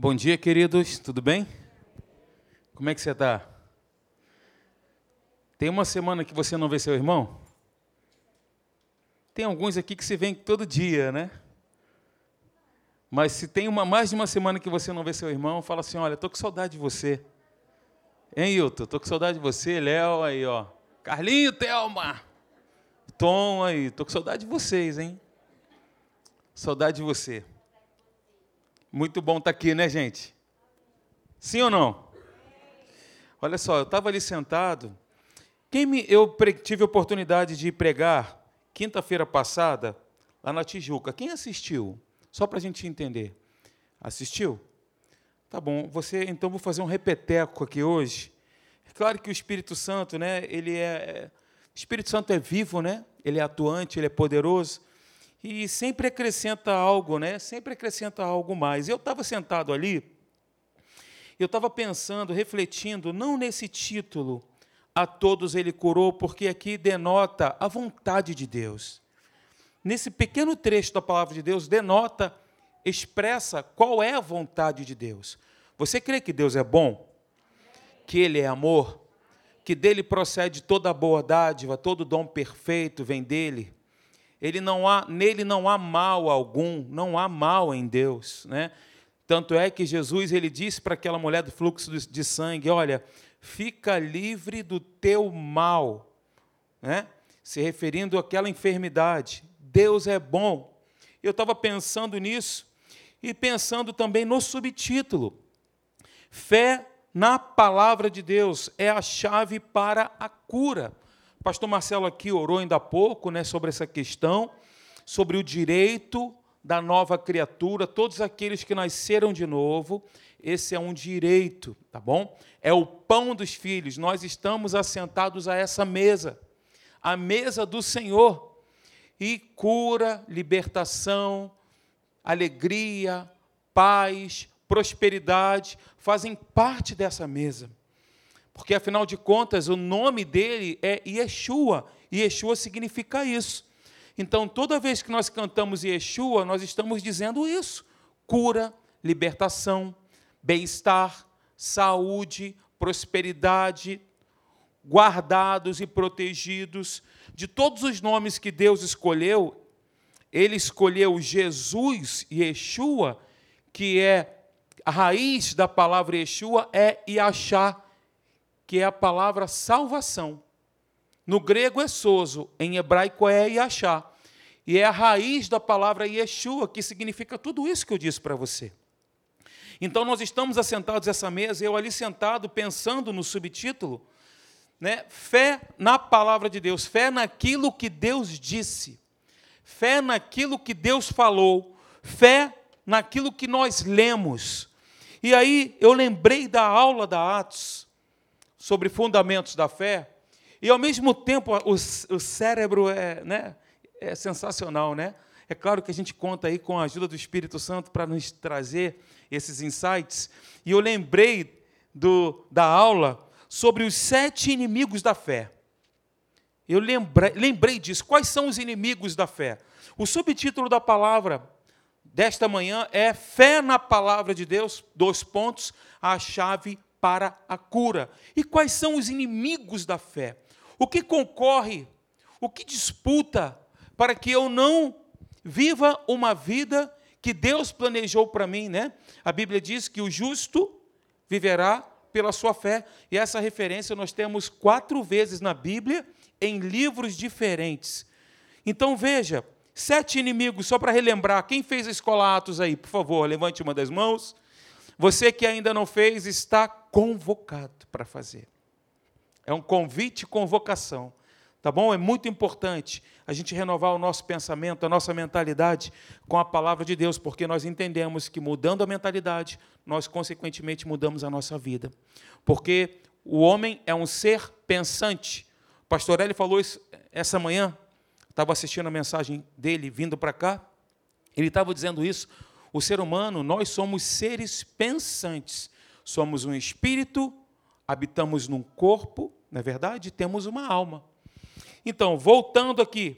Bom dia, queridos, tudo bem? Como é que você está? Tem uma semana que você não vê seu irmão? Tem alguns aqui que se vêem todo dia, né? Mas se tem uma, mais de uma semana que você não vê seu irmão, fala assim: olha, estou com saudade de você. Hein, Hilton? Estou com saudade de você, Léo, aí, ó. Carlinho, Thelma. Tom aí, estou com saudade de vocês, hein? Saudade de você. Muito bom estar tá aqui, né, gente? Sim ou não? Olha só, eu estava ali sentado. Quem me, eu tive a oportunidade de pregar quinta-feira passada lá na Tijuca. Quem assistiu? Só para a gente entender. Assistiu? Tá bom. Você, então, vou fazer um repeteco aqui hoje. É claro que o Espírito Santo, né? Ele é, é o Espírito Santo é vivo, né? Ele é atuante, ele é poderoso e sempre acrescenta algo, né? Sempre acrescenta algo mais. Eu estava sentado ali, eu estava pensando, refletindo, não nesse título, a todos ele curou, porque aqui denota a vontade de Deus. Nesse pequeno trecho da palavra de Deus, denota, expressa qual é a vontade de Deus. Você crê que Deus é bom? Que Ele é amor? Que dele procede toda a boa dádiva, todo dom perfeito vem dele? Ele não há, nele não há mal algum, não há mal em Deus, né? Tanto é que Jesus ele disse para aquela mulher do fluxo de sangue, olha, fica livre do teu mal, né? Se referindo àquela enfermidade. Deus é bom. Eu estava pensando nisso e pensando também no subtítulo. Fé na palavra de Deus é a chave para a cura. O pastor Marcelo aqui orou ainda há pouco né, sobre essa questão, sobre o direito da nova criatura, todos aqueles que nasceram de novo, esse é um direito, tá bom? É o pão dos filhos. Nós estamos assentados a essa mesa, a mesa do Senhor. E cura, libertação, alegria, paz, prosperidade fazem parte dessa mesa. Porque, afinal de contas, o nome dele é Yeshua, e Yeshua significa isso. Então, toda vez que nós cantamos Yeshua, nós estamos dizendo isso: cura, libertação, bem-estar, saúde, prosperidade, guardados e protegidos. De todos os nomes que Deus escolheu, ele escolheu Jesus Yeshua, que é a raiz da palavra Yeshua é Yachá, que é a palavra salvação. No grego é soso, em hebraico é Yachá. E é a raiz da palavra Yeshua, que significa tudo isso que eu disse para você. Então nós estamos assentados essa mesa, eu ali sentado pensando no subtítulo, né? Fé na palavra de Deus, fé naquilo que Deus disse, fé naquilo que Deus falou, fé naquilo que nós lemos. E aí eu lembrei da aula da Atos, sobre fundamentos da fé, e ao mesmo tempo o, o cérebro é, né, é sensacional, né? É claro que a gente conta aí com a ajuda do Espírito Santo para nos trazer esses insights. E eu lembrei do, da aula sobre os sete inimigos da fé. Eu lembrei, lembrei disso. Quais são os inimigos da fé? O subtítulo da palavra desta manhã é Fé na palavra de Deus, dois pontos, a chave para a cura. E quais são os inimigos da fé? O que concorre, o que disputa para que eu não viva uma vida que Deus planejou para mim, né? A Bíblia diz que o justo viverá pela sua fé, e essa referência nós temos quatro vezes na Bíblia, em livros diferentes. Então veja, sete inimigos, só para relembrar, quem fez a escola Atos aí, por favor, levante uma das mãos. Você que ainda não fez, está convocado para fazer. É um convite e convocação. Tá bom? É muito importante a gente renovar o nosso pensamento, a nossa mentalidade com a palavra de Deus, porque nós entendemos que mudando a mentalidade, nós consequentemente mudamos a nossa vida. Porque o homem é um ser pensante. O pastor Eli falou isso essa manhã, estava assistindo a mensagem dele vindo para cá. Ele estava dizendo isso o ser humano, nós somos seres pensantes. Somos um espírito, habitamos num corpo, não é verdade? Temos uma alma. Então, voltando aqui,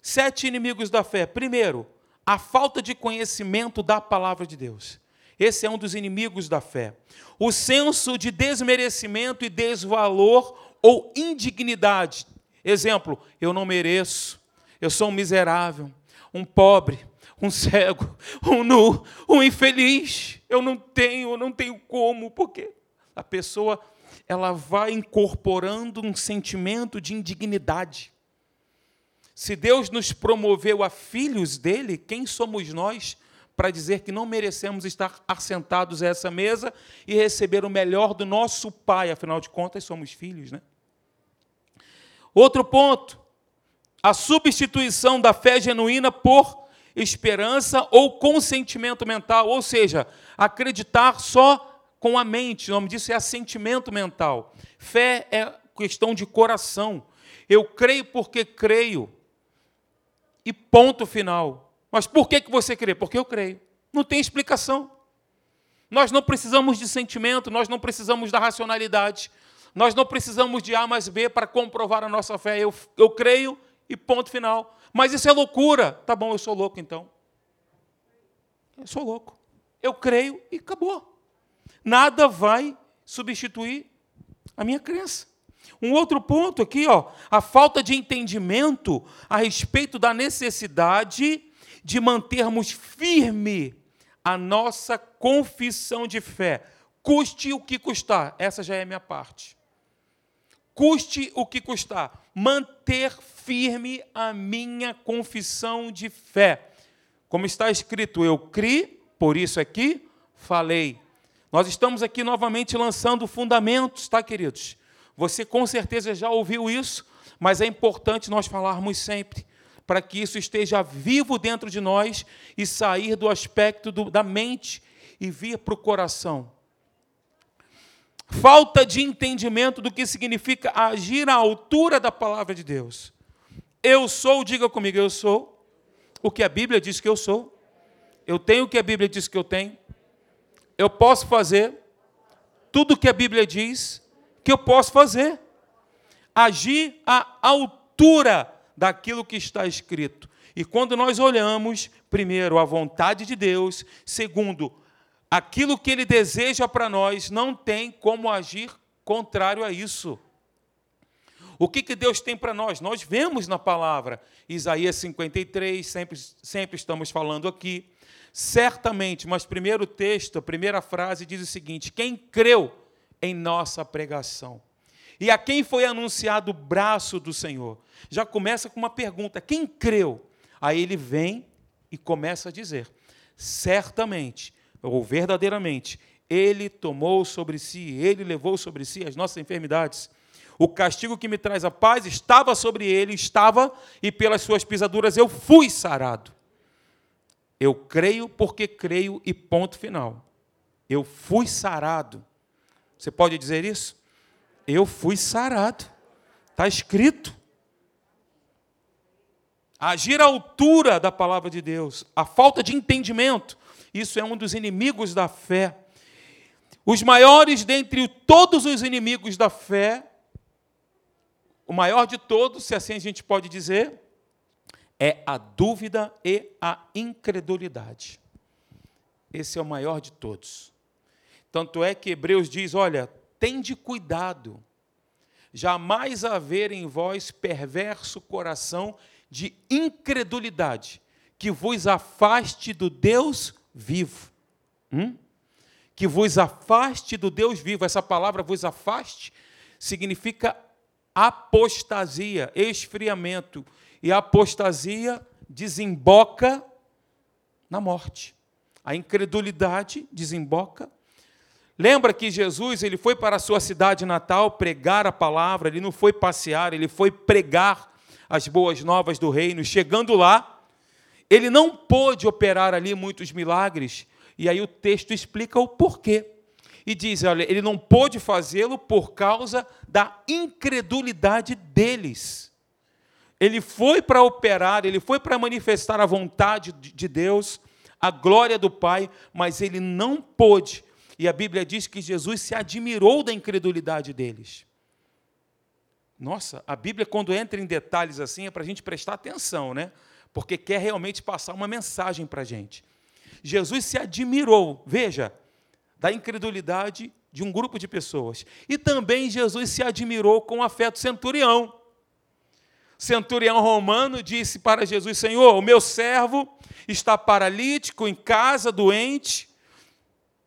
sete inimigos da fé. Primeiro, a falta de conhecimento da palavra de Deus. Esse é um dos inimigos da fé. O senso de desmerecimento e desvalor ou indignidade. Exemplo, eu não mereço, eu sou um miserável, um pobre, um cego, um nu, um infeliz. Eu não tenho, eu não tenho como, porque a pessoa ela vai incorporando um sentimento de indignidade. Se Deus nos promoveu a filhos dele, quem somos nós para dizer que não merecemos estar assentados a essa mesa e receber o melhor do nosso Pai? Afinal de contas, somos filhos, né? Outro ponto, a substituição da fé genuína por esperança ou consentimento mental, ou seja, acreditar só com a mente. O nome disso é assentimento mental. Fé é questão de coração. Eu creio porque creio e ponto final. Mas por que, que você crê? Porque eu creio. Não tem explicação. Nós não precisamos de sentimento, nós não precisamos da racionalidade, nós não precisamos de A mais B para comprovar a nossa fé. Eu, eu creio e ponto final. Mas isso é loucura. Tá bom, eu sou louco então. Eu sou louco. Eu creio e acabou. Nada vai substituir a minha crença. Um outro ponto aqui, ó, a falta de entendimento a respeito da necessidade de mantermos firme a nossa confissão de fé, custe o que custar. Essa já é a minha parte. Custe o que custar, manter firme a minha confissão de fé. Como está escrito, eu criei, por isso aqui falei. Nós estamos aqui novamente lançando fundamentos, tá, queridos? Você com certeza já ouviu isso, mas é importante nós falarmos sempre, para que isso esteja vivo dentro de nós e sair do aspecto do, da mente e vir para o coração. Falta de entendimento do que significa agir à altura da palavra de Deus. Eu sou, diga comigo, eu sou o que a Bíblia diz que eu sou. Eu tenho o que a Bíblia diz que eu tenho. Eu posso fazer tudo o que a Bíblia diz que eu posso fazer. Agir à altura daquilo que está escrito. E quando nós olhamos, primeiro, a vontade de Deus, segundo, aquilo que Ele deseja para nós, não tem como agir contrário a isso. O que, que Deus tem para nós? Nós vemos na palavra, Isaías 53, sempre, sempre estamos falando aqui. Certamente, mas primeiro texto, a primeira frase diz o seguinte: quem creu em nossa pregação. E a quem foi anunciado o braço do Senhor? Já começa com uma pergunta: quem creu? Aí ele vem e começa a dizer: certamente, ou verdadeiramente, ele tomou sobre si, ele levou sobre si as nossas enfermidades. O castigo que me traz a paz estava sobre ele, estava, e pelas suas pisaduras eu fui sarado. Eu creio porque creio, e ponto final. Eu fui sarado. Você pode dizer isso? Eu fui sarado. Está escrito. Agir à altura da palavra de Deus, a falta de entendimento, isso é um dos inimigos da fé. Os maiores dentre todos os inimigos da fé, o maior de todos, se assim a gente pode dizer, é a dúvida e a incredulidade. Esse é o maior de todos. Tanto é que Hebreus diz: olha, tende cuidado, jamais haver em vós perverso coração de incredulidade, que vos afaste do Deus vivo. Hum? Que vos afaste do Deus vivo. Essa palavra vos afaste significa apostasia, esfriamento. E a apostasia desemboca na morte. A incredulidade desemboca Lembra que Jesus ele foi para a sua cidade natal pregar a palavra, ele não foi passear, ele foi pregar as boas novas do reino. Chegando lá, ele não pôde operar ali muitos milagres, e aí o texto explica o porquê. E diz: olha, ele não pôde fazê-lo por causa da incredulidade deles. Ele foi para operar, ele foi para manifestar a vontade de Deus, a glória do Pai, mas ele não pôde e a Bíblia diz que Jesus se admirou da incredulidade deles. Nossa, a Bíblia, quando entra em detalhes assim, é para a gente prestar atenção, né? Porque quer realmente passar uma mensagem para a gente. Jesus se admirou, veja, da incredulidade de um grupo de pessoas. E também Jesus se admirou com a fé do centurião. Centurião romano disse para Jesus: Senhor, o meu servo está paralítico em casa, doente.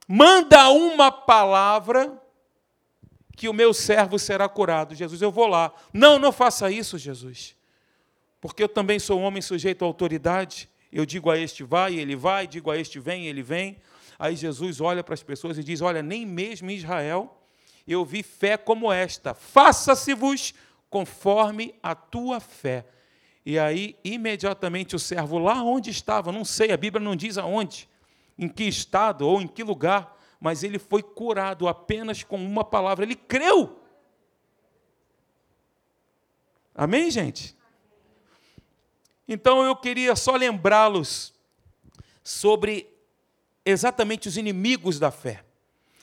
Manda uma palavra que o meu servo será curado. Jesus, eu vou lá. Não, não faça isso, Jesus. Porque eu também sou homem sujeito à autoridade. Eu digo a este vai, ele vai, digo a este vem, ele vem. Aí Jesus olha para as pessoas e diz: Olha, nem mesmo em Israel eu vi fé como esta. Faça-se-vos conforme a tua fé. E aí, imediatamente, o servo, lá onde estava, não sei, a Bíblia não diz aonde, em que estado ou em que lugar, mas ele foi curado apenas com uma palavra. Ele creu. Amém, gente? Então eu queria só lembrá-los sobre exatamente os inimigos da fé.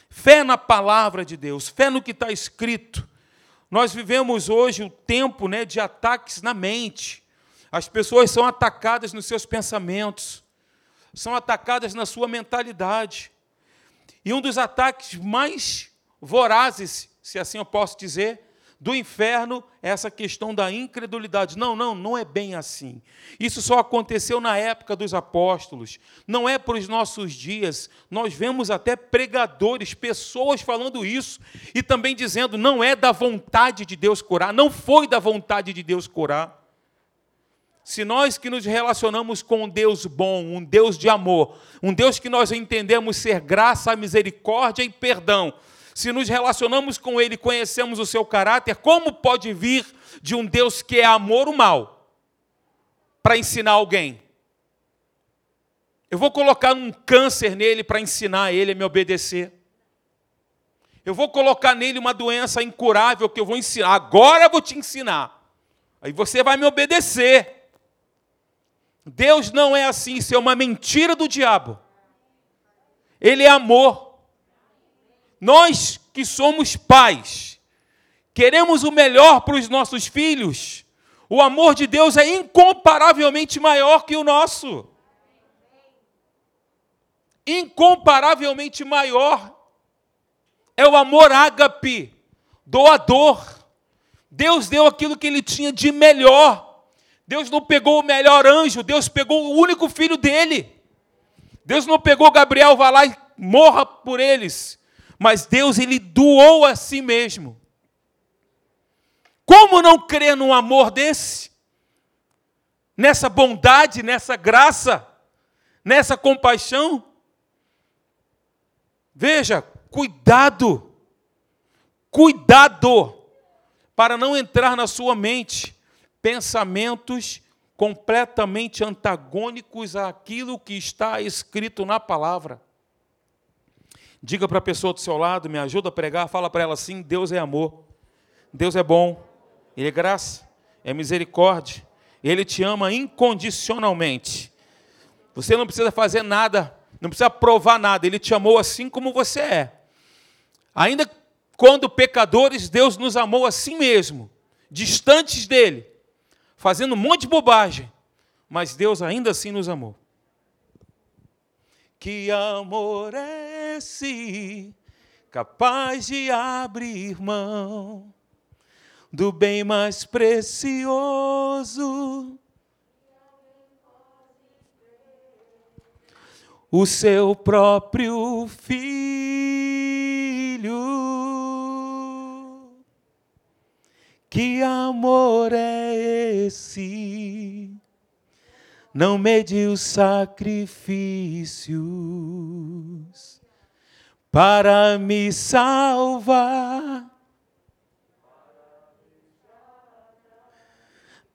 Fé na palavra de Deus, fé no que está escrito. Nós vivemos hoje o tempo né, de ataques na mente. As pessoas são atacadas nos seus pensamentos, são atacadas na sua mentalidade. E um dos ataques mais vorazes, se assim eu posso dizer, do inferno essa questão da incredulidade. Não, não, não é bem assim. Isso só aconteceu na época dos apóstolos, não é para os nossos dias. Nós vemos até pregadores, pessoas falando isso e também dizendo: não é da vontade de Deus curar, não foi da vontade de Deus curar. Se nós que nos relacionamos com um Deus bom, um Deus de amor, um Deus que nós entendemos ser graça, misericórdia e perdão, se nos relacionamos com Ele, conhecemos o seu caráter, como pode vir de um Deus que é amor o mal para ensinar alguém? Eu vou colocar um câncer nele para ensinar ele a me obedecer. Eu vou colocar nele uma doença incurável que eu vou ensinar. Agora eu vou te ensinar. Aí você vai me obedecer. Deus não é assim, isso é uma mentira do diabo. Ele é amor. Nós que somos pais, queremos o melhor para os nossos filhos, o amor de Deus é incomparavelmente maior que o nosso. Incomparavelmente maior é o amor ágape, doador. Deus deu aquilo que ele tinha de melhor. Deus não pegou o melhor anjo, Deus pegou o único filho dele. Deus não pegou Gabriel, vá lá e morra por eles mas Deus ele doou a si mesmo. Como não crer num amor desse? Nessa bondade, nessa graça, nessa compaixão? Veja, cuidado, cuidado, para não entrar na sua mente pensamentos completamente antagônicos àquilo que está escrito na palavra. Diga para a pessoa do seu lado, me ajuda a pregar, fala para ela assim: Deus é amor, Deus é bom, Ele é graça, é misericórdia, Ele te ama incondicionalmente. Você não precisa fazer nada, não precisa provar nada, Ele te amou assim como você é. Ainda quando pecadores, Deus nos amou assim mesmo, distantes dEle, fazendo um monte de bobagem, mas Deus ainda assim nos amou. Que amor é esse, capaz de abrir mão do bem mais precioso? O seu próprio filho. Que amor é esse? não mediu sacrifícios para me salvar.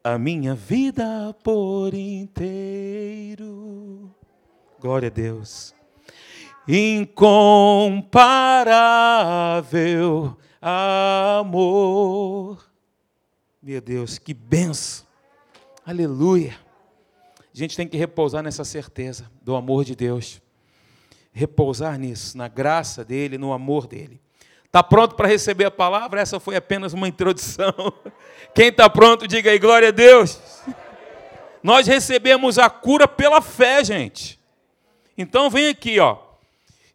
A minha vida por inteiro. Glória a Deus. Incomparável amor. Meu Deus, que benção. Aleluia. A gente tem que repousar nessa certeza do amor de Deus. Repousar nisso, na graça dele, no amor dele. Está pronto para receber a palavra? Essa foi apenas uma introdução. Quem está pronto, diga aí, glória a Deus. Nós recebemos a cura pela fé, gente. Então vem aqui, ó.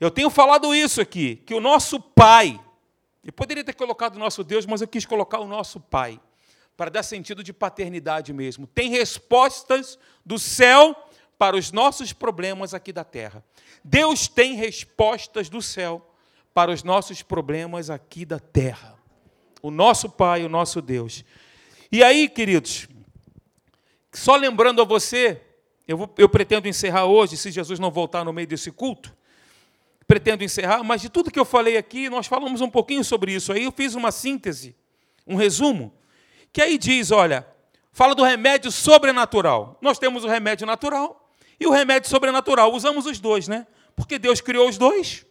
Eu tenho falado isso aqui, que o nosso Pai, eu poderia ter colocado o nosso Deus, mas eu quis colocar o nosso Pai, para dar sentido de paternidade mesmo. Tem respostas do céu para os nossos problemas aqui da terra. Deus tem respostas do céu para os nossos problemas aqui da terra. O nosso Pai, o nosso Deus. E aí, queridos, só lembrando a você, eu, vou, eu pretendo encerrar hoje, se Jesus não voltar no meio desse culto, pretendo encerrar, mas de tudo que eu falei aqui, nós falamos um pouquinho sobre isso. Aí eu fiz uma síntese, um resumo, que aí diz: olha, fala do remédio sobrenatural. Nós temos o remédio natural e o remédio sobrenatural. Usamos os dois, né? Porque Deus criou os dois.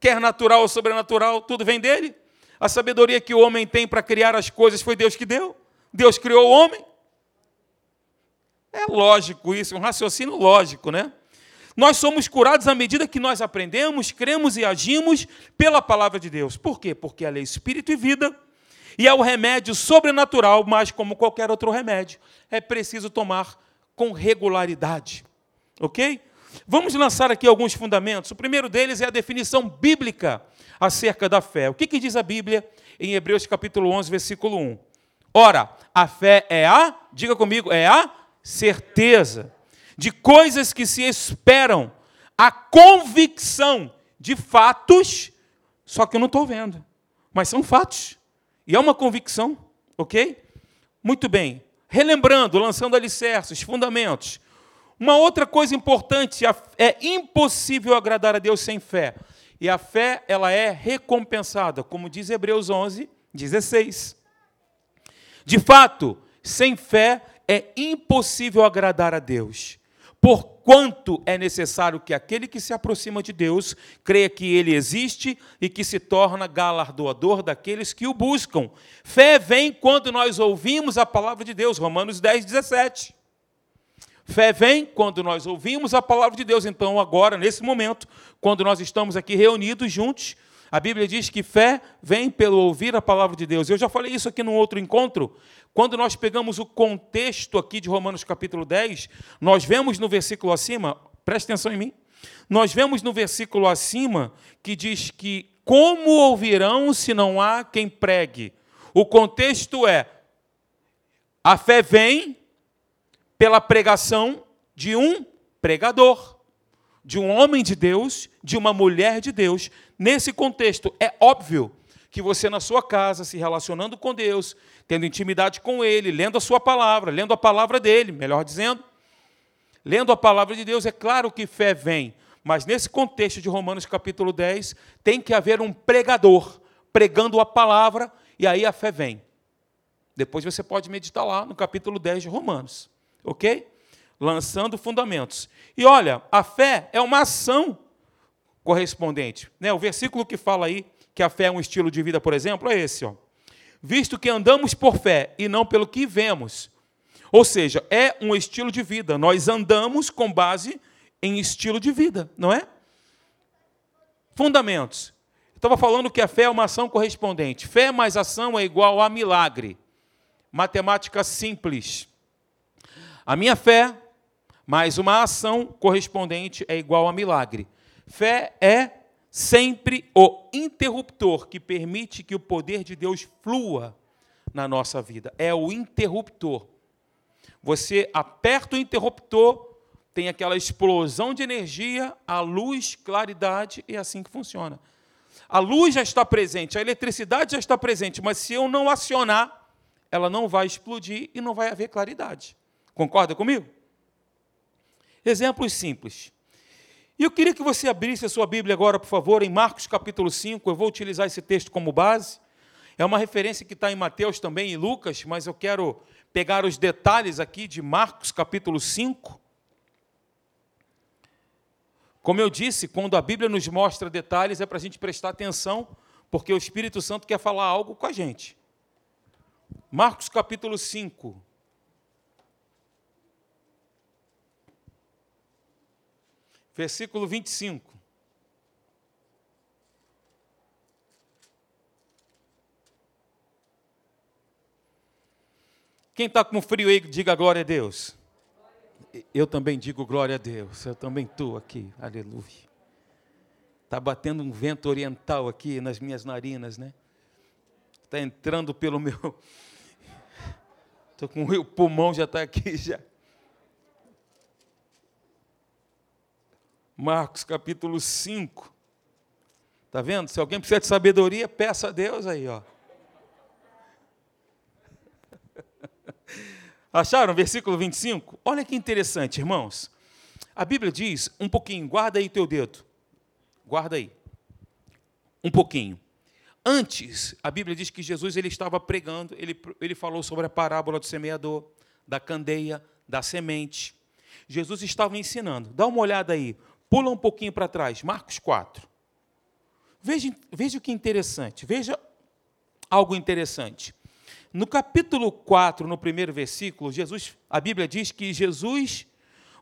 Quer natural ou sobrenatural, tudo vem dele. A sabedoria que o homem tem para criar as coisas foi Deus que deu. Deus criou o homem. É lógico isso, um raciocínio lógico, né? Nós somos curados à medida que nós aprendemos, cremos e agimos pela palavra de Deus. Por quê? Porque ela é espírito e vida e é o remédio sobrenatural, mas como qualquer outro remédio, é preciso tomar com regularidade. Ok? Vamos lançar aqui alguns fundamentos. O primeiro deles é a definição bíblica acerca da fé. O que, que diz a Bíblia em Hebreus capítulo 11, versículo 1? Ora, a fé é a, diga comigo, é a certeza de coisas que se esperam, a convicção de fatos, só que eu não estou vendo, mas são fatos. E é uma convicção, ok? Muito bem. Relembrando, lançando alicerces, fundamentos. Uma outra coisa importante, é impossível agradar a Deus sem fé. E a fé, ela é recompensada, como diz Hebreus 11, 16. De fato, sem fé é impossível agradar a Deus. Porquanto é necessário que aquele que se aproxima de Deus creia que ele existe e que se torna galardoador daqueles que o buscam. Fé vem quando nós ouvimos a palavra de Deus, Romanos 10, 17. Fé vem quando nós ouvimos a palavra de Deus. Então, agora, nesse momento, quando nós estamos aqui reunidos juntos, a Bíblia diz que fé vem pelo ouvir a palavra de Deus. Eu já falei isso aqui num outro encontro. Quando nós pegamos o contexto aqui de Romanos capítulo 10, nós vemos no versículo acima, preste atenção em mim, nós vemos no versículo acima que diz que como ouvirão se não há quem pregue? O contexto é: a fé vem pela pregação de um pregador de um homem de Deus, de uma mulher de Deus. Nesse contexto, é óbvio que você, na sua casa, se relacionando com Deus, tendo intimidade com Ele, lendo a Sua palavra, lendo a palavra dele, melhor dizendo, lendo a palavra de Deus, é claro que fé vem, mas nesse contexto de Romanos capítulo 10, tem que haver um pregador pregando a palavra e aí a fé vem. Depois você pode meditar lá no capítulo 10 de Romanos, ok? lançando fundamentos. E olha, a fé é uma ação correspondente. Né? O versículo que fala aí que a fé é um estilo de vida, por exemplo, é esse. Ó. Visto que andamos por fé e não pelo que vemos. Ou seja, é um estilo de vida. Nós andamos com base em estilo de vida, não é? Fundamentos. Estava falando que a fé é uma ação correspondente. Fé mais ação é igual a milagre. Matemática simples. A minha fé mas uma ação correspondente é igual a milagre. Fé é sempre o interruptor que permite que o poder de Deus flua na nossa vida. É o interruptor. Você aperta o interruptor, tem aquela explosão de energia, a luz, claridade, e é assim que funciona. A luz já está presente, a eletricidade já está presente, mas se eu não acionar, ela não vai explodir e não vai haver claridade. Concorda comigo? Exemplos simples. E eu queria que você abrisse a sua Bíblia agora, por favor, em Marcos capítulo 5. Eu vou utilizar esse texto como base. É uma referência que está em Mateus também e Lucas, mas eu quero pegar os detalhes aqui de Marcos capítulo 5. Como eu disse, quando a Bíblia nos mostra detalhes, é para a gente prestar atenção, porque o Espírito Santo quer falar algo com a gente. Marcos capítulo 5. Versículo 25. Quem está com frio aí, diga glória a Deus. Eu também digo glória a Deus. Eu também estou aqui. Aleluia. Está batendo um vento oriental aqui nas minhas narinas, né? Está entrando pelo meu. Estou com o pulmão já está aqui já. Marcos capítulo 5. Está vendo? Se alguém precisa de sabedoria, peça a Deus aí, ó. Acharam? Versículo 25? Olha que interessante, irmãos. A Bíblia diz, um pouquinho, guarda aí teu dedo. Guarda aí. Um pouquinho. Antes, a Bíblia diz que Jesus ele estava pregando, ele, ele falou sobre a parábola do semeador, da candeia, da semente. Jesus estava ensinando. Dá uma olhada aí. Pula um pouquinho para trás. Marcos 4. Veja, veja o que interessante. Veja algo interessante. No capítulo 4, no primeiro versículo, Jesus, a Bíblia diz que Jesus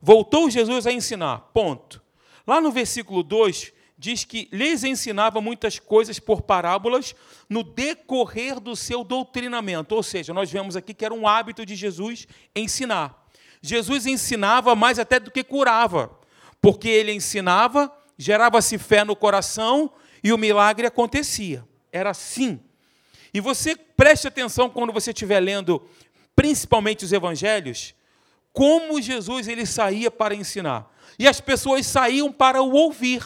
voltou Jesus a ensinar. Ponto. Lá no versículo 2 diz que lhes ensinava muitas coisas por parábolas no decorrer do seu doutrinamento. Ou seja, nós vemos aqui que era um hábito de Jesus ensinar. Jesus ensinava mais até do que curava, porque ele ensinava, gerava-se fé no coração e o milagre acontecia. Era assim e você preste atenção quando você estiver lendo, principalmente os evangelhos, como Jesus ele saía para ensinar. E as pessoas saíam para o ouvir.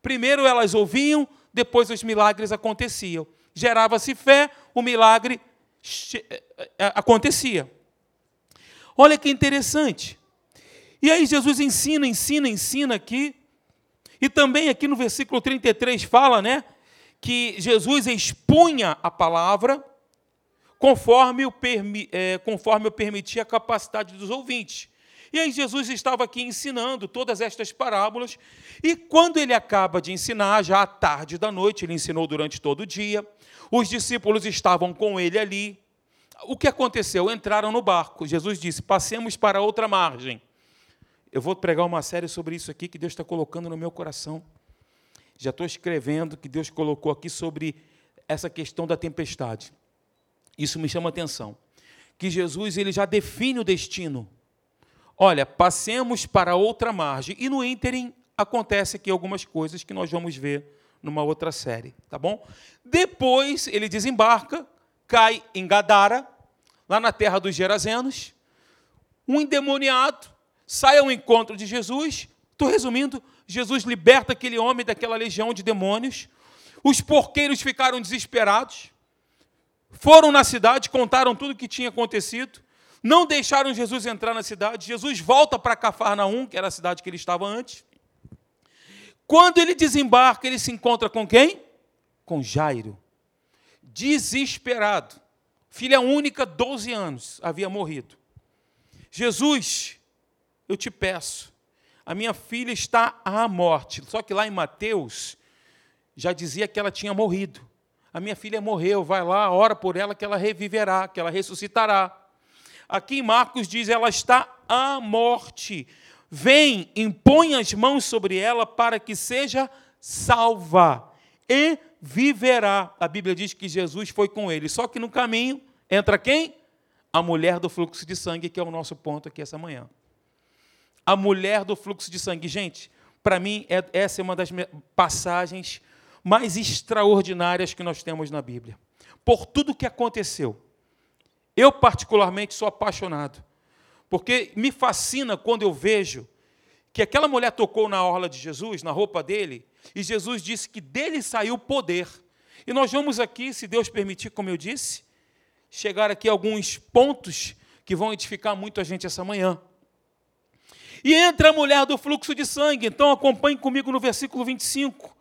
Primeiro elas ouviam, depois os milagres aconteciam. Gerava-se fé, o milagre eh, eh, acontecia. Olha que interessante. E aí Jesus ensina, ensina, ensina aqui. E também aqui no versículo 33 fala, né, que Jesus expunha a palavra conforme o, é, conforme o permitia a capacidade dos ouvintes. E aí Jesus estava aqui ensinando todas estas parábolas, e quando ele acaba de ensinar, já à tarde da noite, ele ensinou durante todo o dia, os discípulos estavam com ele ali. O que aconteceu? Entraram no barco. Jesus disse: Passemos para outra margem. Eu vou pregar uma série sobre isso aqui que Deus está colocando no meu coração já estou escrevendo que Deus colocou aqui sobre essa questão da tempestade. Isso me chama atenção. Que Jesus ele já define o destino. Olha, passemos para outra margem. E no ínterim acontece aqui algumas coisas que nós vamos ver numa outra série, tá bom? Depois ele desembarca, cai em Gadara, lá na terra dos Gerazenos. Um endemoniado sai ao encontro de Jesus. Estou resumindo, Jesus liberta aquele homem daquela legião de demônios. Os porqueiros ficaram desesperados. Foram na cidade, contaram tudo o que tinha acontecido. Não deixaram Jesus entrar na cidade. Jesus volta para Cafarnaum, que era a cidade que ele estava antes. Quando ele desembarca, ele se encontra com quem? Com Jairo. Desesperado. Filha única, 12 anos, havia morrido. Jesus, eu te peço, a minha filha está à morte. Só que lá em Mateus já dizia que ela tinha morrido. A minha filha morreu, vai lá, ora por ela que ela reviverá, que ela ressuscitará. Aqui em Marcos diz: ela está à morte. Vem, impõe as mãos sobre ela para que seja salva e viverá. A Bíblia diz que Jesus foi com ele. Só que no caminho entra quem? A mulher do fluxo de sangue, que é o nosso ponto aqui essa manhã a mulher do fluxo de sangue. Gente, para mim, é, essa é uma das passagens mais extraordinárias que nós temos na Bíblia. Por tudo que aconteceu. Eu, particularmente, sou apaixonado. Porque me fascina quando eu vejo que aquela mulher tocou na orla de Jesus, na roupa dele, e Jesus disse que dele saiu poder. E nós vamos aqui, se Deus permitir, como eu disse, chegar aqui a alguns pontos que vão edificar muito a gente essa manhã. E entra a mulher do fluxo de sangue. Então acompanhe comigo no versículo 25.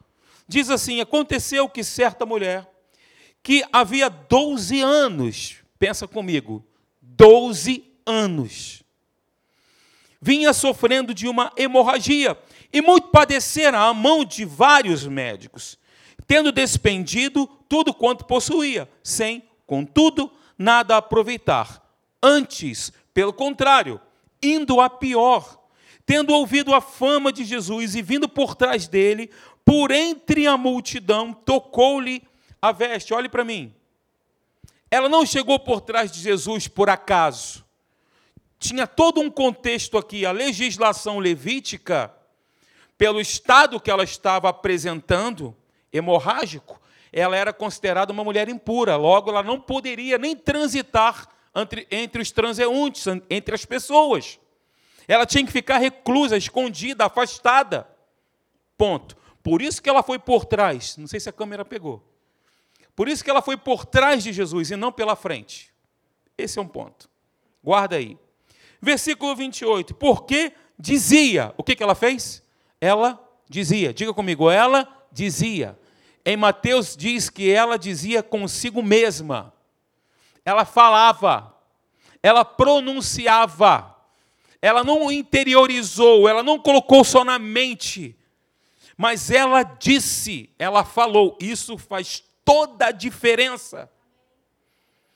Diz assim: Aconteceu que certa mulher, que havia 12 anos, pensa comigo, 12 anos, vinha sofrendo de uma hemorragia e muito padecera à mão de vários médicos, tendo despendido tudo quanto possuía, sem, contudo, nada aproveitar. Antes, pelo contrário, indo a pior, tendo ouvido a fama de Jesus e vindo por trás dele, por entre a multidão, tocou-lhe a veste. Olhe para mim. Ela não chegou por trás de Jesus por acaso. tinha todo um contexto aqui, a legislação levítica, pelo estado que ela estava apresentando, hemorrágico, ela era considerada uma mulher impura, logo ela não poderia nem transitar entre, entre os transeuntes, entre as pessoas. Ela tinha que ficar reclusa, escondida, afastada. Ponto. Por isso que ela foi por trás. Não sei se a câmera pegou. Por isso que ela foi por trás de Jesus e não pela frente. Esse é um ponto. Guarda aí. Versículo 28. Porque dizia. O que, que ela fez? Ela dizia. Diga comigo, ela dizia. Em Mateus diz que ela dizia consigo mesma. Ela falava. Ela pronunciava. Ela não interiorizou, ela não colocou só na mente, mas ela disse, ela falou. Isso faz toda a diferença.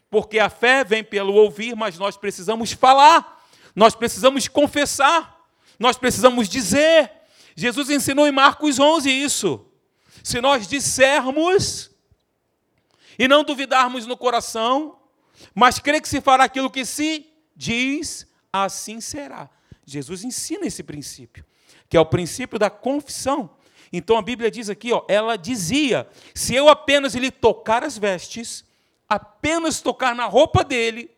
Porque a fé vem pelo ouvir, mas nós precisamos falar, nós precisamos confessar, nós precisamos dizer. Jesus ensinou em Marcos 11 isso. Se nós dissermos e não duvidarmos no coração, mas crer que se fará aquilo que se diz, assim será. Jesus ensina esse princípio, que é o princípio da confissão. Então a Bíblia diz aqui, ó, ela dizia: se eu apenas lhe tocar as vestes, apenas tocar na roupa dele,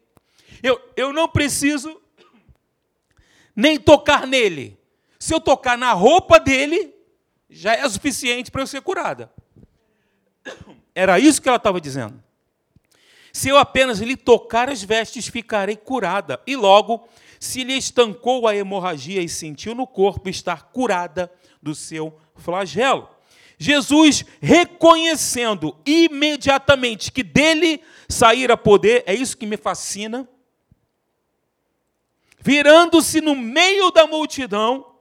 eu, eu não preciso nem tocar nele. Se eu tocar na roupa dele, já é suficiente para eu ser curada. Era isso que ela estava dizendo. Se eu apenas lhe tocar as vestes, ficarei curada. E logo se lhe estancou a hemorragia e sentiu no corpo estar curada do seu flagelo. Jesus, reconhecendo imediatamente que dele saíra poder, é isso que me fascina, virando-se no meio da multidão,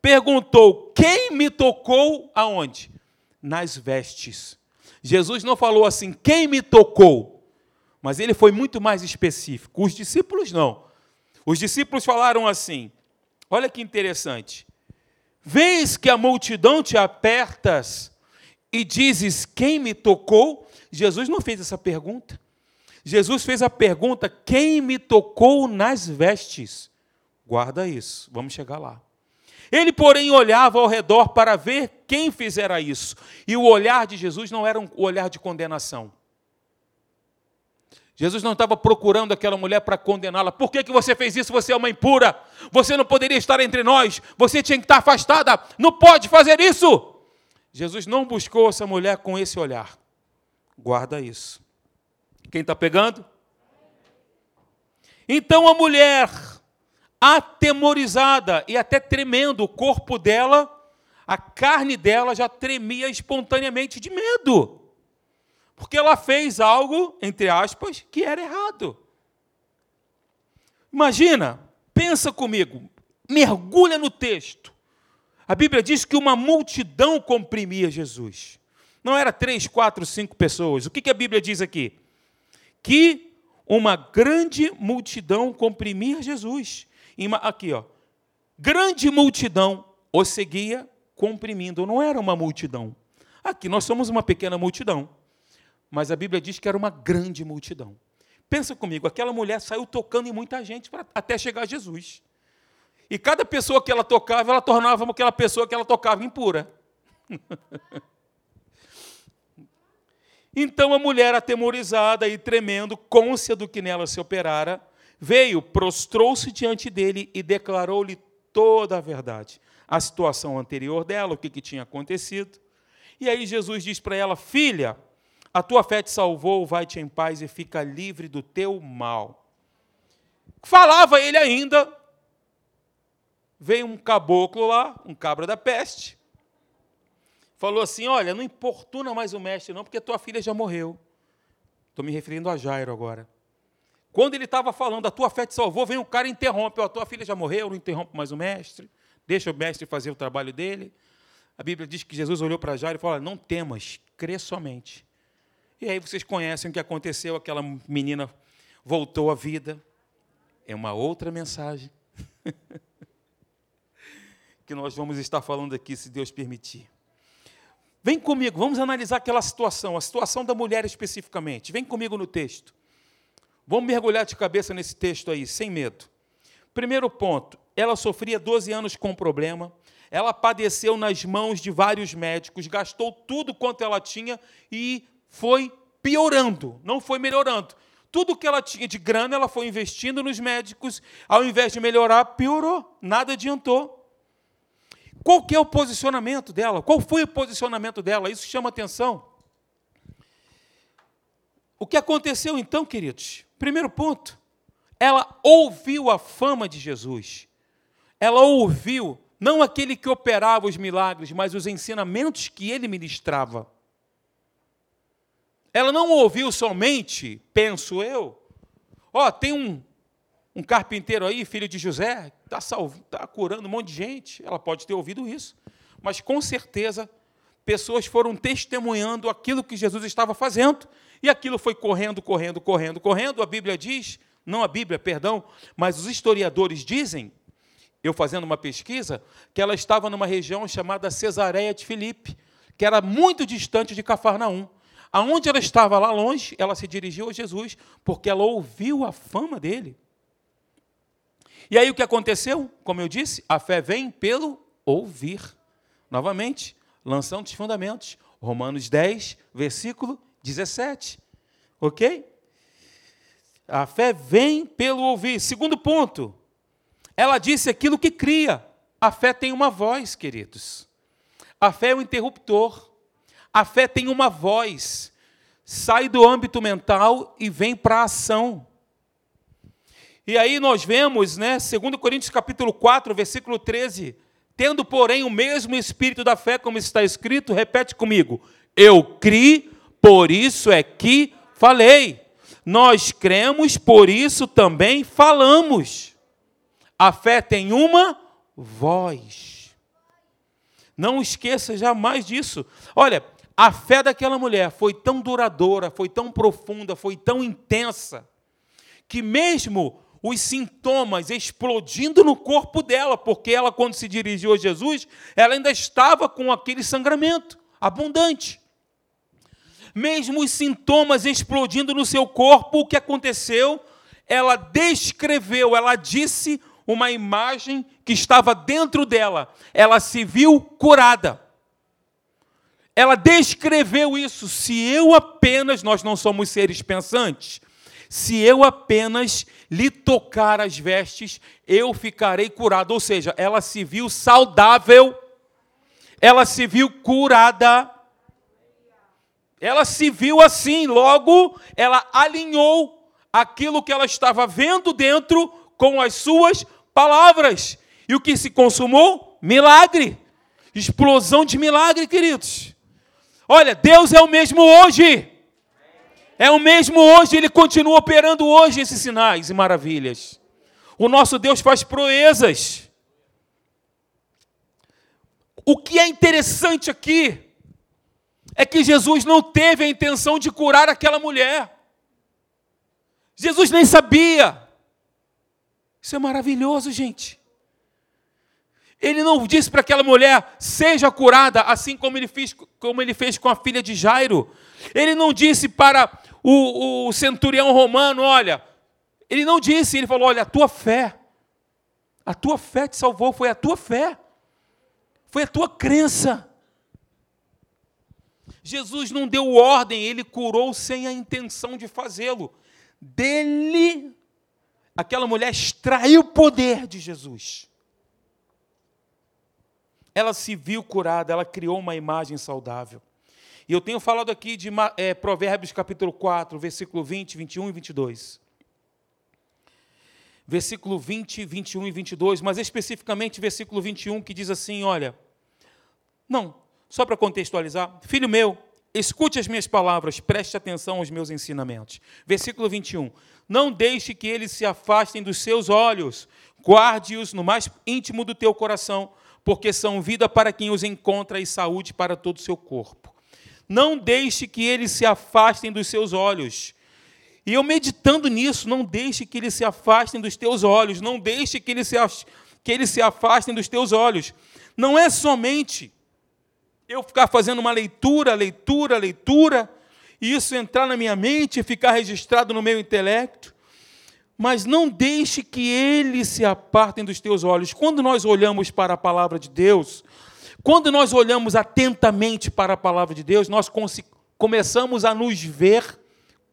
perguntou: Quem me tocou aonde? Nas vestes. Jesus não falou assim: Quem me tocou? Mas ele foi muito mais específico. Os discípulos não. Os discípulos falaram assim: olha que interessante. Vês que a multidão te apertas e dizes: Quem me tocou? Jesus não fez essa pergunta. Jesus fez a pergunta: Quem me tocou nas vestes? Guarda isso, vamos chegar lá. Ele, porém, olhava ao redor para ver quem fizera isso. E o olhar de Jesus não era um olhar de condenação. Jesus não estava procurando aquela mulher para condená-la. Por que, que você fez isso? Você é uma impura. Você não poderia estar entre nós. Você tinha que estar afastada. Não pode fazer isso. Jesus não buscou essa mulher com esse olhar. Guarda isso. Quem está pegando? Então a mulher, atemorizada e até tremendo, o corpo dela, a carne dela já tremia espontaneamente de medo. Porque ela fez algo, entre aspas, que era errado. Imagina, pensa comigo, mergulha no texto. A Bíblia diz que uma multidão comprimia Jesus. Não era três, quatro, cinco pessoas. O que a Bíblia diz aqui? Que uma grande multidão comprimia Jesus. Aqui, ó. Grande multidão o seguia comprimindo. Não era uma multidão. Aqui nós somos uma pequena multidão mas a Bíblia diz que era uma grande multidão. Pensa comigo, aquela mulher saiu tocando em muita gente para até chegar a Jesus. E cada pessoa que ela tocava, ela tornava aquela pessoa que ela tocava impura. então a mulher, atemorizada e tremendo, côncia do que nela se operara, veio, prostrou-se diante dele e declarou-lhe toda a verdade. A situação anterior dela, o que, que tinha acontecido. E aí Jesus diz para ela: Filha, a tua fé te salvou, vai-te em paz e fica livre do teu mal. Falava ele ainda, veio um caboclo lá, um cabra da peste, falou assim: Olha, não importuna mais o mestre, não, porque tua filha já morreu. Estou me referindo a Jairo agora. Quando ele estava falando, a tua fé te salvou, vem um cara e interrompe: A tua filha já morreu, não interrompe mais o mestre, deixa o mestre fazer o trabalho dele. A Bíblia diz que Jesus olhou para Jairo e falou: Não temas, crê somente. E aí vocês conhecem o que aconteceu, aquela menina voltou à vida. É uma outra mensagem que nós vamos estar falando aqui, se Deus permitir. Vem comigo, vamos analisar aquela situação, a situação da mulher especificamente. Vem comigo no texto. Vamos mergulhar de cabeça nesse texto aí, sem medo. Primeiro ponto, ela sofria 12 anos com problema, ela padeceu nas mãos de vários médicos, gastou tudo quanto ela tinha e foi piorando, não foi melhorando. Tudo que ela tinha de grana, ela foi investindo nos médicos, ao invés de melhorar, piorou, nada adiantou. Qual que é o posicionamento dela? Qual foi o posicionamento dela? Isso chama atenção. O que aconteceu então, queridos? Primeiro ponto, ela ouviu a fama de Jesus. Ela ouviu não aquele que operava os milagres, mas os ensinamentos que ele ministrava. Ela não ouviu somente, penso eu, ó, oh, tem um, um carpinteiro aí, filho de José, está tá curando um monte de gente. Ela pode ter ouvido isso. Mas com certeza, pessoas foram testemunhando aquilo que Jesus estava fazendo. E aquilo foi correndo, correndo, correndo, correndo. A Bíblia diz, não a Bíblia, perdão, mas os historiadores dizem, eu fazendo uma pesquisa, que ela estava numa região chamada Cesareia de Filipe, que era muito distante de Cafarnaum. Aonde ela estava lá longe, ela se dirigiu a Jesus, porque ela ouviu a fama dele. E aí o que aconteceu? Como eu disse, a fé vem pelo ouvir. Novamente, lançando os fundamentos. Romanos 10, versículo 17. Ok? A fé vem pelo ouvir. Segundo ponto, ela disse aquilo que cria. A fé tem uma voz, queridos. A fé é um interruptor. A fé tem uma voz, sai do âmbito mental e vem para a ação. E aí nós vemos, né, 2 Coríntios capítulo 4, versículo 13, tendo, porém, o mesmo espírito da fé, como está escrito, repete comigo: Eu criei, por isso é que falei. Nós cremos, por isso também falamos. A fé tem uma voz. Não esqueça jamais disso. Olha, a fé daquela mulher foi tão duradoura, foi tão profunda, foi tão intensa, que mesmo os sintomas explodindo no corpo dela, porque ela, quando se dirigiu a Jesus, ela ainda estava com aquele sangramento abundante. Mesmo os sintomas explodindo no seu corpo, o que aconteceu? Ela descreveu, ela disse uma imagem que estava dentro dela. Ela se viu curada ela descreveu isso. Se eu apenas, nós não somos seres pensantes, se eu apenas lhe tocar as vestes, eu ficarei curado. Ou seja, ela se viu saudável, ela se viu curada, ela se viu assim, logo ela alinhou aquilo que ela estava vendo dentro com as suas palavras. E o que se consumou? Milagre. Explosão de milagre, queridos. Olha, Deus é o mesmo hoje. É o mesmo hoje, ele continua operando hoje esses sinais e maravilhas. O nosso Deus faz proezas. O que é interessante aqui é que Jesus não teve a intenção de curar aquela mulher. Jesus nem sabia. Isso é maravilhoso, gente. Ele não disse para aquela mulher, seja curada, assim como ele, fez, como ele fez com a filha de Jairo. Ele não disse para o, o centurião romano, olha, ele não disse, ele falou, olha, a tua fé, a tua fé te salvou, foi a tua fé, foi a tua crença. Jesus não deu ordem, ele curou sem a intenção de fazê-lo. Dele, aquela mulher extraiu o poder de Jesus ela se viu curada, ela criou uma imagem saudável. E eu tenho falado aqui de é, Provérbios capítulo 4, versículo 20, 21 e 22. Versículo 20, 21 e 22, mas especificamente versículo 21, que diz assim: olha, não, só para contextualizar, filho meu, escute as minhas palavras, preste atenção aos meus ensinamentos. Versículo 21, não deixe que eles se afastem dos seus olhos, guarde-os no mais íntimo do teu coração, porque são vida para quem os encontra e saúde para todo o seu corpo. Não deixe que eles se afastem dos seus olhos. E eu meditando nisso, não deixe que eles se afastem dos teus olhos, não deixe que eles se, que eles se afastem dos teus olhos. Não é somente eu ficar fazendo uma leitura, leitura, leitura, e isso entrar na minha mente e ficar registrado no meu intelecto. Mas não deixe que eles se apartem dos teus olhos. Quando nós olhamos para a palavra de Deus, quando nós olhamos atentamente para a palavra de Deus, nós começamos a nos ver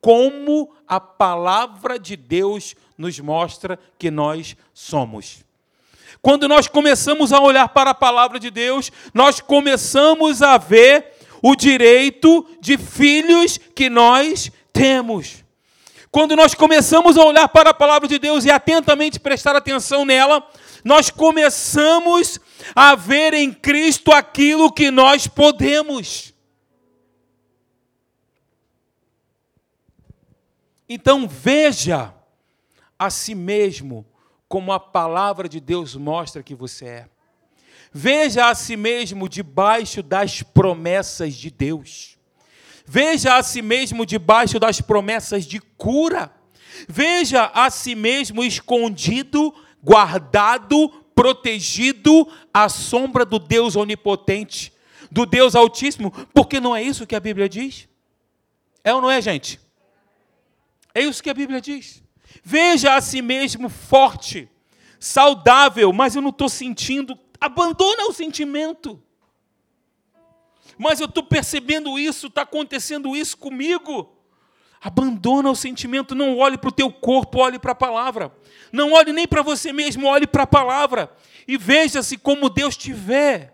como a palavra de Deus nos mostra que nós somos. Quando nós começamos a olhar para a palavra de Deus, nós começamos a ver o direito de filhos que nós temos. Quando nós começamos a olhar para a palavra de Deus e atentamente prestar atenção nela, nós começamos a ver em Cristo aquilo que nós podemos. Então veja a si mesmo como a palavra de Deus mostra que você é. Veja a si mesmo debaixo das promessas de Deus. Veja a si mesmo debaixo das promessas de cura. Veja a si mesmo escondido, guardado, protegido à sombra do Deus onipotente, do Deus Altíssimo, porque não é isso que a Bíblia diz? É ou não é, gente? É isso que a Bíblia diz. Veja a si mesmo forte, saudável, mas eu não estou sentindo. Abandona o sentimento. Mas eu estou percebendo isso, está acontecendo isso comigo. Abandona o sentimento, não olhe para o teu corpo, olhe para a palavra. Não olhe nem para você mesmo, olhe para a palavra. E veja-se como Deus te vê.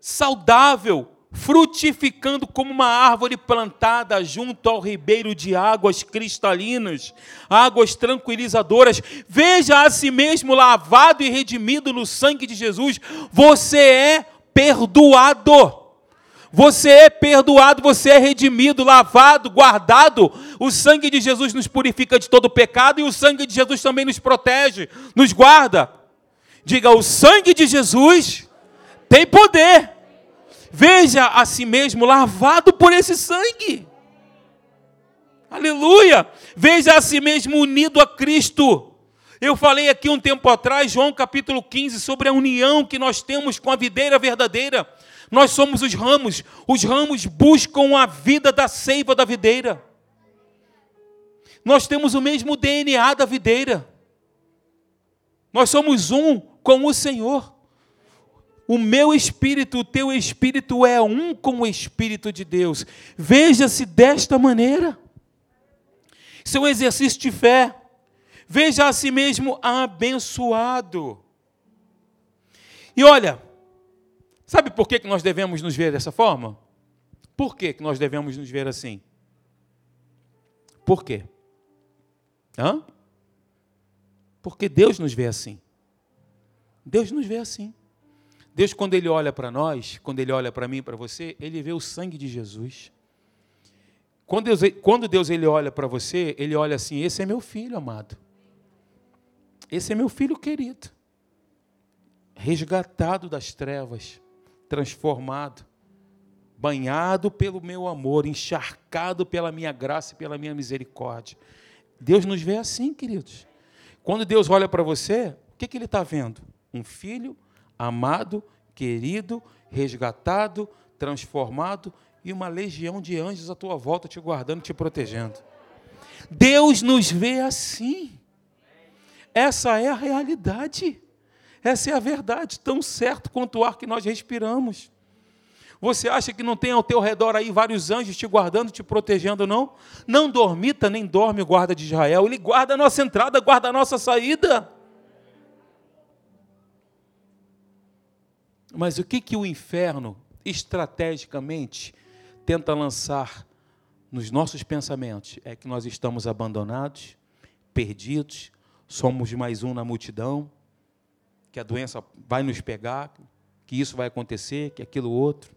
Saudável, frutificando como uma árvore plantada junto ao ribeiro de águas cristalinas, águas tranquilizadoras. Veja a si mesmo lavado e redimido no sangue de Jesus. Você é perdoado. Você é perdoado, você é redimido, lavado, guardado. O sangue de Jesus nos purifica de todo pecado e o sangue de Jesus também nos protege, nos guarda. Diga: o sangue de Jesus tem poder Veja a si mesmo lavado por esse sangue. Aleluia! Veja a si mesmo unido a Cristo. Eu falei aqui um tempo atrás, João capítulo 15, sobre a união que nós temos com a videira verdadeira. Nós somos os ramos. Os ramos buscam a vida da seiva da videira. Nós temos o mesmo DNA da videira. Nós somos um com o Senhor. O meu espírito, o teu espírito é um com o espírito de Deus. Veja-se desta maneira. Isso é um exercício de fé. Veja a si mesmo abençoado. E olha, sabe por que nós devemos nos ver dessa forma? Por que nós devemos nos ver assim? Por quê? Hã? Porque Deus nos vê assim. Deus nos vê assim. Deus, quando Ele olha para nós, quando Ele olha para mim, para você, Ele vê o sangue de Jesus. Quando Deus, quando Deus ele olha para você, Ele olha assim: esse é meu filho amado. Esse é meu filho querido. Resgatado das trevas, transformado, banhado pelo meu amor, encharcado pela minha graça e pela minha misericórdia. Deus nos vê assim, queridos. Quando Deus olha para você, o que, que Ele está vendo? Um filho amado, querido, resgatado, transformado e uma legião de anjos à tua volta te guardando, te protegendo. Deus nos vê assim. Essa é a realidade. Essa é a verdade, tão certo quanto o ar que nós respiramos. Você acha que não tem ao teu redor aí vários anjos te guardando, te protegendo, não? Não dormita nem dorme o guarda de Israel. Ele guarda a nossa entrada, guarda a nossa saída. Mas o que, que o inferno, estrategicamente, tenta lançar nos nossos pensamentos? É que nós estamos abandonados, perdidos, somos mais um na multidão, que a doença vai nos pegar, que isso vai acontecer, que aquilo outro.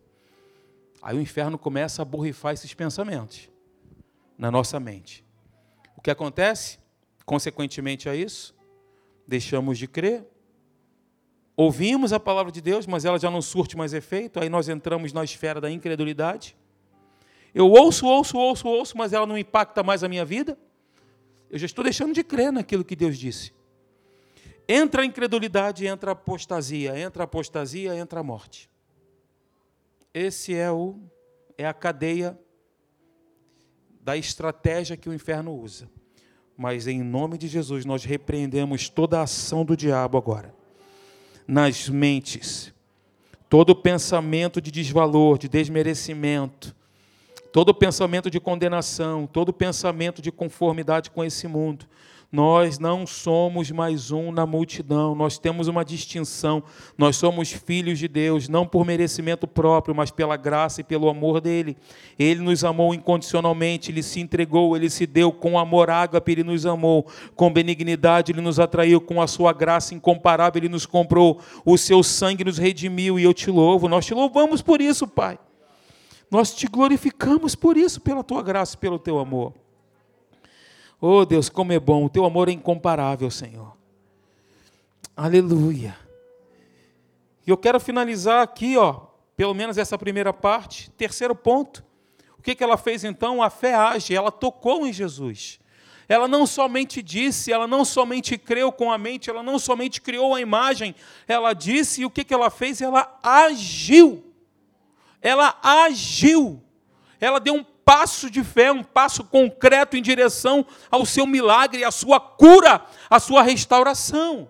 Aí o inferno começa a borrifar esses pensamentos na nossa mente. O que acontece? Consequentemente a isso, deixamos de crer, Ouvimos a palavra de Deus, mas ela já não surte mais efeito, aí nós entramos na esfera da incredulidade. Eu ouço, ouço, ouço, ouço, mas ela não impacta mais a minha vida. Eu já estou deixando de crer naquilo que Deus disse. Entra a incredulidade, entra a apostasia, entra a apostasia, entra a morte. Esse é o é a cadeia da estratégia que o inferno usa. Mas em nome de Jesus, nós repreendemos toda a ação do diabo agora. Nas mentes, todo pensamento de desvalor, de desmerecimento, todo pensamento de condenação, todo pensamento de conformidade com esse mundo, nós não somos mais um na multidão, nós temos uma distinção. Nós somos filhos de Deus, não por merecimento próprio, mas pela graça e pelo amor dele. Ele nos amou incondicionalmente, ele se entregou, ele se deu com amor ágape, ele nos amou. Com benignidade, ele nos atraiu, com a sua graça incomparável, ele nos comprou. O seu sangue nos redimiu e eu te louvo. Nós te louvamos por isso, Pai. Nós te glorificamos por isso, pela tua graça e pelo teu amor. Oh Deus, como é bom, o teu amor é incomparável, Senhor. Aleluia. E eu quero finalizar aqui, ó, pelo menos essa primeira parte. Terceiro ponto. O que, que ela fez então? A fé age, ela tocou em Jesus. Ela não somente disse, ela não somente creu com a mente, ela não somente criou a imagem, ela disse e o que, que ela fez? Ela agiu. Ela agiu. Ela deu um passo de fé, um passo concreto em direção ao seu milagre, à sua cura, à sua restauração.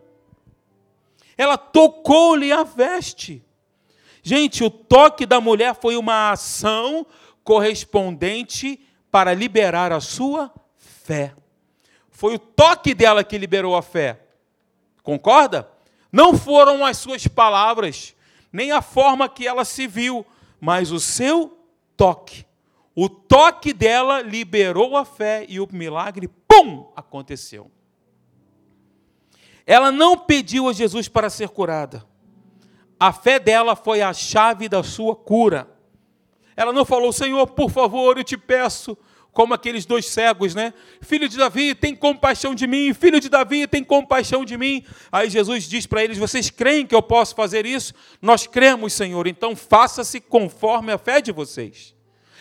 Ela tocou-lhe a veste. Gente, o toque da mulher foi uma ação correspondente para liberar a sua fé. Foi o toque dela que liberou a fé. Concorda? Não foram as suas palavras, nem a forma que ela se viu, mas o seu toque. O toque dela liberou a fé e o milagre, pum, aconteceu. Ela não pediu a Jesus para ser curada. A fé dela foi a chave da sua cura. Ela não falou, Senhor, por favor, eu te peço, como aqueles dois cegos, né? Filho de Davi, tem compaixão de mim. Filho de Davi, tem compaixão de mim. Aí Jesus diz para eles: Vocês creem que eu posso fazer isso? Nós cremos, Senhor, então faça-se conforme a fé de vocês.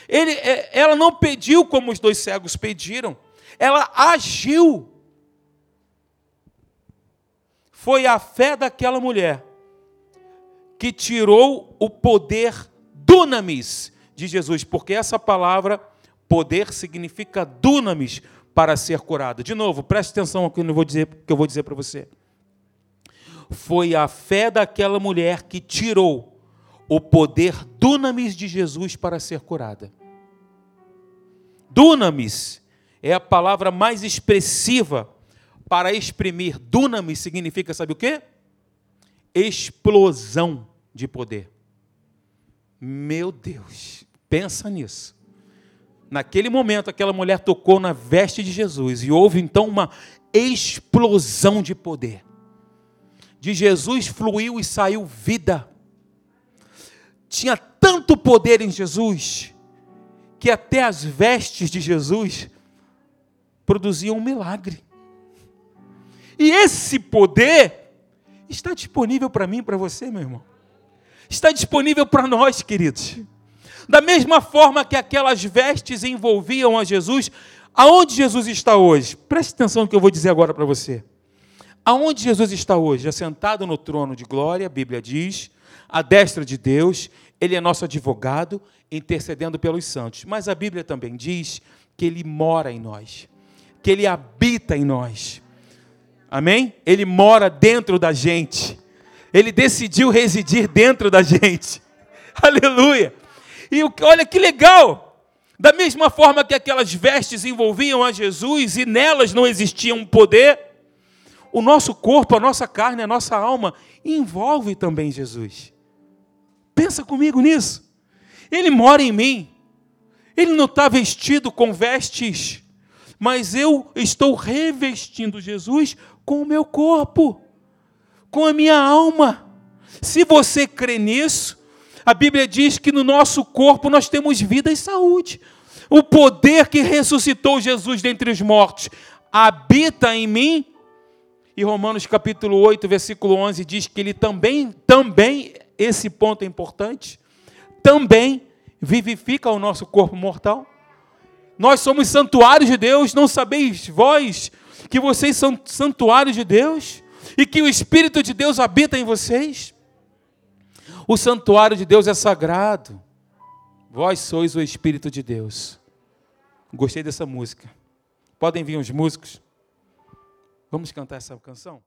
Ele, é, ela não pediu como os dois cegos pediram, ela agiu. Foi a fé daquela mulher que tirou o poder dunamis de Jesus, porque essa palavra poder significa dunamis para ser curada. De novo, preste atenção ao que eu vou dizer, que eu vou dizer para você. Foi a fé daquela mulher que tirou o poder dunamis de Jesus para ser curada. Dunamis é a palavra mais expressiva para exprimir. Dunamis significa, sabe o quê? Explosão de poder. Meu Deus, pensa nisso. Naquele momento, aquela mulher tocou na veste de Jesus e houve então uma explosão de poder. De Jesus fluiu e saiu vida tinha tanto poder em Jesus que até as vestes de Jesus produziam um milagre. E esse poder está disponível para mim para você, meu irmão. Está disponível para nós, queridos. Da mesma forma que aquelas vestes envolviam a Jesus, aonde Jesus está hoje? Preste atenção no que eu vou dizer agora para você. Aonde Jesus está hoje? Assentado no trono de glória, a Bíblia diz, à destra de Deus, ele é nosso advogado, intercedendo pelos santos. Mas a Bíblia também diz que ele mora em nós, que ele habita em nós. Amém? Ele mora dentro da gente. Ele decidiu residir dentro da gente. Aleluia! E olha que legal! Da mesma forma que aquelas vestes envolviam a Jesus e nelas não existia um poder, o nosso corpo, a nossa carne, a nossa alma envolve também Jesus. Pensa comigo nisso. Ele mora em mim. Ele não está vestido com vestes, mas eu estou revestindo Jesus com o meu corpo, com a minha alma. Se você crê nisso, a Bíblia diz que no nosso corpo nós temos vida e saúde. O poder que ressuscitou Jesus dentre os mortos habita em mim. E Romanos capítulo 8, versículo 11 diz que ele também, também esse ponto é importante, também vivifica o nosso corpo mortal. Nós somos santuários de Deus, não sabeis vós que vocês são santuários de Deus e que o Espírito de Deus habita em vocês? O santuário de Deus é sagrado. Vós sois o Espírito de Deus. Gostei dessa música. Podem vir os músicos. Vamos cantar essa canção?